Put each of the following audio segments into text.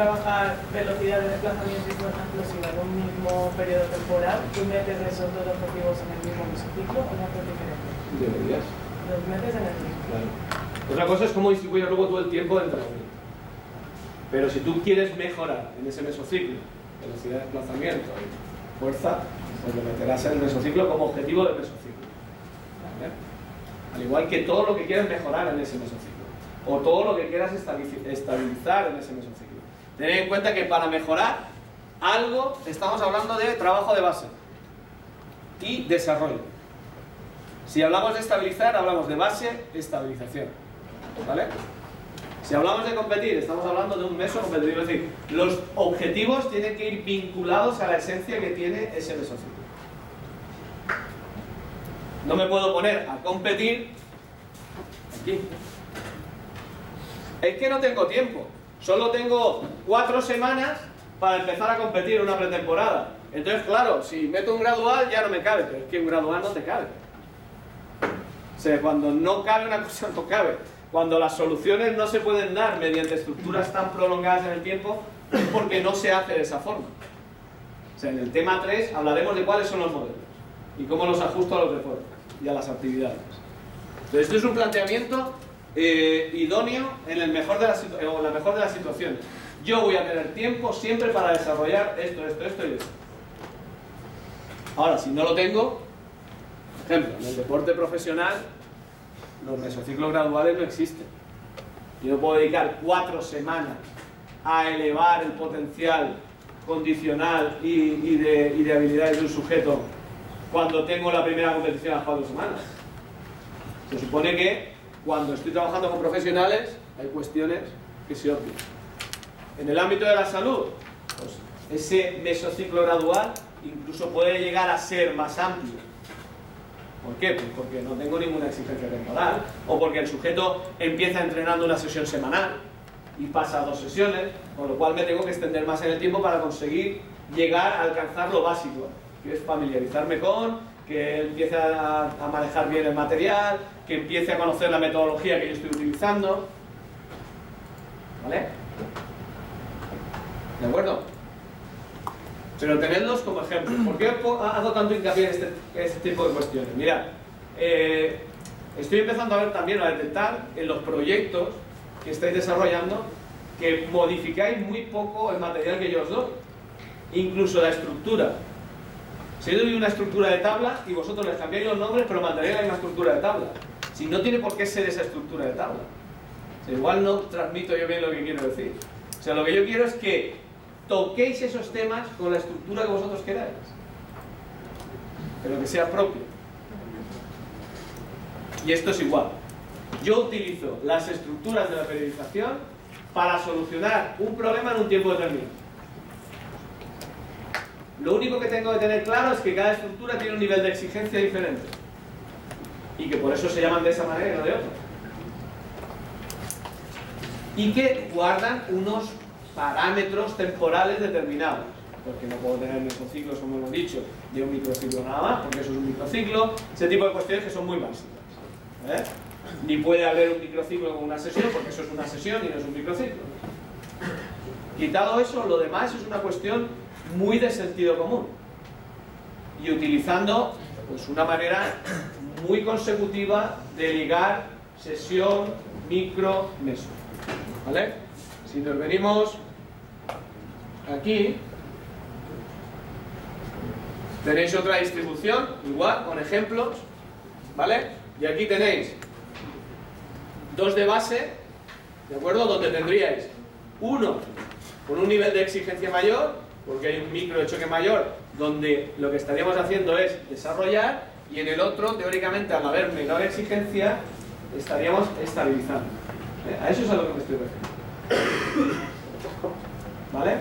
trabajar velocidad de desplazamiento y fuerza explosiva en un mismo periodo temporal, tú metes esos dos objetivos en el mismo mesociclo o no es diferente. Deberías. Los metes en el mismo. Claro. Otra cosa es cómo distribuyes luego todo el tiempo de entrenamiento. Pero si tú quieres mejorar en ese mesociclo, velocidad de desplazamiento y fuerza, pues lo meterás en el mesociclo como objetivo del mesociclo. ¿Vale? Al igual que todo lo que quieras mejorar en ese mesociclo. O todo lo que quieras estabiliz- estabilizar en ese mesociclo. Tened en cuenta que para mejorar algo estamos hablando de trabajo de base y desarrollo. Si hablamos de estabilizar, hablamos de base, estabilización. ¿Vale? Si hablamos de competir, estamos hablando de un meso competitivo. Es decir, los objetivos tienen que ir vinculados a la esencia que tiene ese mesociclo. No me puedo poner a competir aquí. Es que no tengo tiempo. Solo tengo cuatro semanas para empezar a competir en una pretemporada. Entonces, claro, si meto un gradual ya no me cabe, pero es que un gradual no te cabe. O sea, cuando no cabe una cosa, no cabe. Cuando las soluciones no se pueden dar mediante estructuras tan prolongadas en el tiempo, es porque no se hace de esa forma. O sea, en el tema 3 hablaremos de cuáles son los modelos y cómo los ajusto a los de fuera y a las actividades. Entonces, esto es un planteamiento eh, idóneo en, el mejor de o en la mejor de las situaciones. Yo voy a tener tiempo siempre para desarrollar esto, esto, esto y esto. Ahora, si no lo tengo, por ejemplo, en el deporte profesional, los mesociclos graduales no existen. Yo puedo dedicar cuatro semanas a elevar el potencial condicional y, de, y de habilidades de un sujeto cuando tengo la primera competición a cuatro semanas. Se supone que cuando estoy trabajando con profesionales hay cuestiones que se obvian. En el ámbito de la salud, pues ese mesociclo gradual incluso puede llegar a ser más amplio. ¿Por qué? Pues porque no tengo ninguna exigencia temporal o porque el sujeto empieza entrenando una sesión semanal y pasa a dos sesiones, con lo cual me tengo que extender más en el tiempo para conseguir llegar a alcanzar lo básico, que es familiarizarme con, que empiece a, a manejar bien el material, que empiece a conocer la metodología que yo estoy utilizando. ¿Vale? ¿De acuerdo? Pero tenedlos como ejemplo. ¿Por qué hago tanto hincapié en este, este tipo de cuestiones? Mirad, eh, estoy empezando a ver también, a detectar en los proyectos que estáis desarrollando que modificáis muy poco el material que yo os doy. Incluso la estructura. Si yo doy una estructura de tabla y vosotros les cambiáis los nombres, pero mantenéis la misma estructura de tabla. Si no tiene por qué ser esa estructura de tabla. Igual no transmito yo bien lo que quiero decir. O sea, lo que yo quiero es que toquéis esos temas con la estructura que vosotros queráis. Pero que sea propio. Y esto es igual. Yo utilizo las estructuras de la periodización para solucionar un problema en un tiempo determinado. Lo único que tengo que tener claro es que cada estructura tiene un nivel de exigencia diferente. Y que por eso se llaman de esa manera y no de otra. Y que guardan unos parámetros temporales determinados. Porque no puedo tener mesociclos, como hemos dicho, de un microciclo nada más, porque eso es un microciclo. Ese tipo de cuestiones que son muy básicas. ¿eh? Ni puede haber un microciclo con una sesión, porque eso es una sesión y no es un microciclo. Quitado eso, lo demás es una cuestión muy de sentido común. Y utilizando pues, una manera muy consecutiva de ligar sesión, micro, meso. ¿Vale? Si nos venimos aquí, tenéis otra distribución, igual, con ejemplos, ¿vale? Y aquí tenéis dos de base, ¿de acuerdo? Donde tendríais uno con un nivel de exigencia mayor, porque hay un micro de choque mayor, donde lo que estaríamos haciendo es desarrollar, y en el otro, teóricamente, al haber menor exigencia, estaríamos estabilizando. ¿Eh? A eso es a lo que me estoy refiriendo. ¿Vale?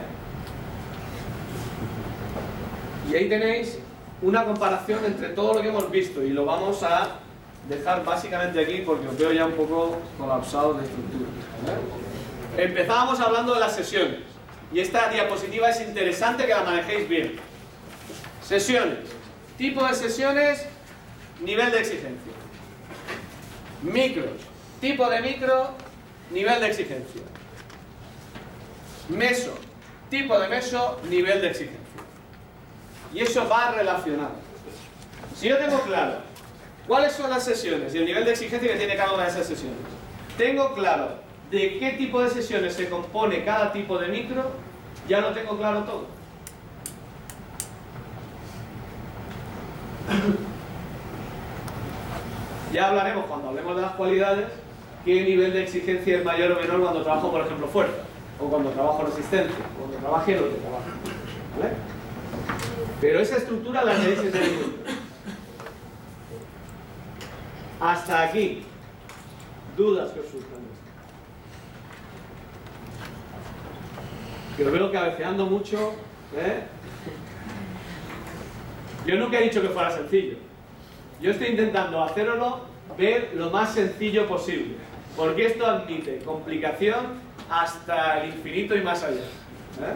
Y ahí tenéis una comparación entre todo lo que hemos visto y lo vamos a dejar básicamente aquí porque os veo ya un poco colapsados de estructura. ¿vale? Empezábamos hablando de las sesiones y esta diapositiva es interesante que la manejéis bien. Sesiones. Tipo de sesiones, nivel de exigencia. Micros. Tipo de micro, nivel de exigencia. Meso, tipo de meso, nivel de exigencia. Y eso va relacionado. Si yo tengo claro cuáles son las sesiones y el nivel de exigencia que tiene cada una de esas sesiones, tengo claro de qué tipo de sesiones se compone cada tipo de micro, ya lo tengo claro todo. Ya hablaremos cuando hablemos de las cualidades qué nivel de exigencia es mayor o menor cuando trabajo, por ejemplo, fuerza, o cuando trabajo resistencia, o cuando trabaje lo que trabajo. ¿Vale? Pero esa estructura la tenéis en Hasta aquí. Dudas que os surjan. Que lo veo cabeceando mucho. ¿eh? Yo nunca he dicho que fuera sencillo. Yo estoy intentando hacerlo ver lo más sencillo posible. Porque esto admite complicación hasta el infinito y más allá. ¿eh?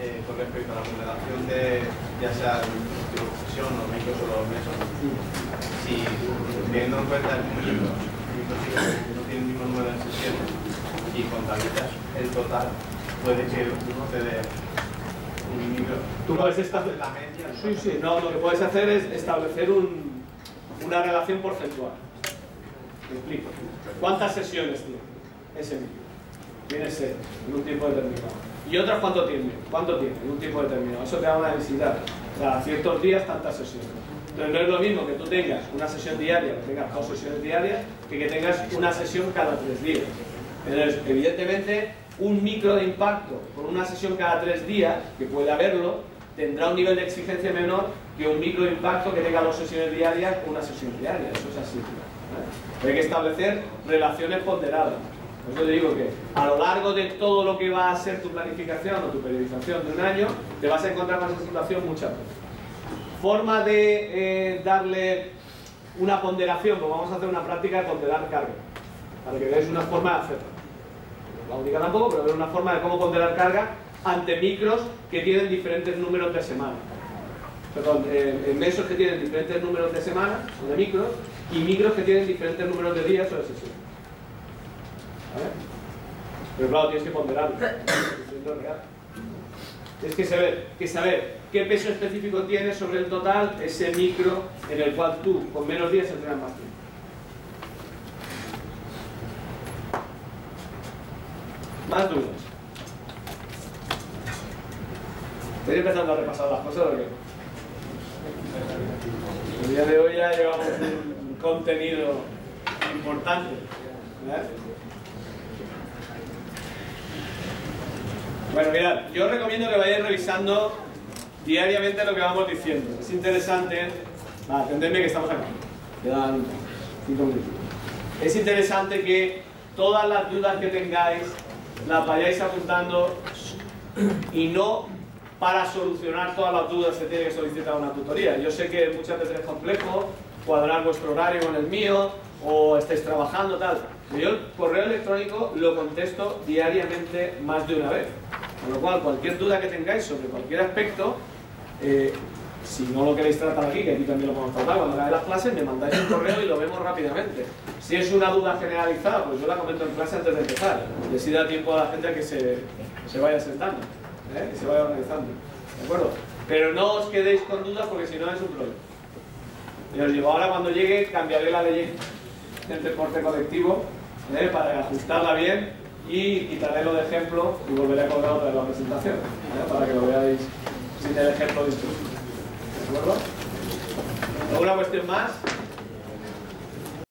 Eh, con respecto a la ponderación de ya sea sesión o micros o los mesos, si teniendo en cuenta el número, no tiene el mismo número de sesiones y contabilizas el total, puede que uno te dé. Tú puedes establecer. Sí, sí, no, lo que puedes hacer es establecer un, una relación porcentual. Me explico. ¿Cuántas sesiones tiene ese micro? Tiene seis en un tiempo determinado. ¿Y otras cuánto tiene? ¿Cuánto tiene en un tiempo determinado? Eso te da una densidad. O sea, ciertos días, tantas sesiones. Entonces no es lo mismo que tú tengas una sesión diaria, que tengas dos sesiones diarias, que que tengas una sesión cada tres días. Entonces, evidentemente, un micro de impacto con una sesión cada tres días, que puede haberlo, tendrá un nivel de exigencia menor que un micro de impacto que tenga dos sesiones diarias con una sesión diaria. Eso es así. Hay que establecer relaciones ponderadas. Por eso te digo que a lo largo de todo lo que va a ser tu planificación o tu periodización de un año, te vas a encontrar con esa situación muchas veces. Forma de eh, darle una ponderación, pues vamos a hacer una práctica de ponderar carga, para que veáis una forma de hacerlo. La única tampoco, pero veáis una forma de cómo ponderar carga ante micros que tienen diferentes números de semana. Perdón, eh, en mesos que tienen diferentes números de semana, o de micros, y micros que tienen diferentes números de días o de sesiones. Pero claro, tienes que ponderarlo. Tienes que saber, que saber qué peso específico tiene sobre el total ese micro en el cual tú con menos días entrenas más tiempo. Más dudas. Estoy empezando a repasar las cosas porque el día de hoy ya llevamos un contenido importante. Bueno, mirad, yo recomiendo que vayáis revisando diariamente lo que vamos diciendo. Es interesante. Va, atendedme que estamos aquí. Quedan cinco minutos. Es interesante que todas las dudas que tengáis las vayáis apuntando y no para solucionar todas las dudas que tiene que solicitar una tutoría. Yo sé que muchas veces es complejo cuadrar vuestro horario con el mío o estáis trabajando, tal. Yo el correo electrónico lo contesto diariamente más de una vez. Con lo cual, cualquier duda que tengáis sobre cualquier aspecto, eh, si no lo queréis tratar aquí, que aquí también lo podemos tratar, cuando hagáis las clases me mandáis un correo y lo vemos rápidamente. Si es una duda generalizada, pues yo la comento en clase antes de empezar. Y así da tiempo a la gente que se, se vaya sentando, ¿eh? se vaya organizando. ¿De acuerdo? Pero no os quedéis con dudas porque si no es un problema. Y os digo, ahora cuando llegue cambiaré la ley del deporte colectivo ¿eh? para ajustarla bien y quitaré lo de ejemplo y volveré a colgar otra de la presentación ¿eh? para que lo veáis sin el ejemplo de instrucción. ¿De acuerdo? ¿Alguna cuestión más?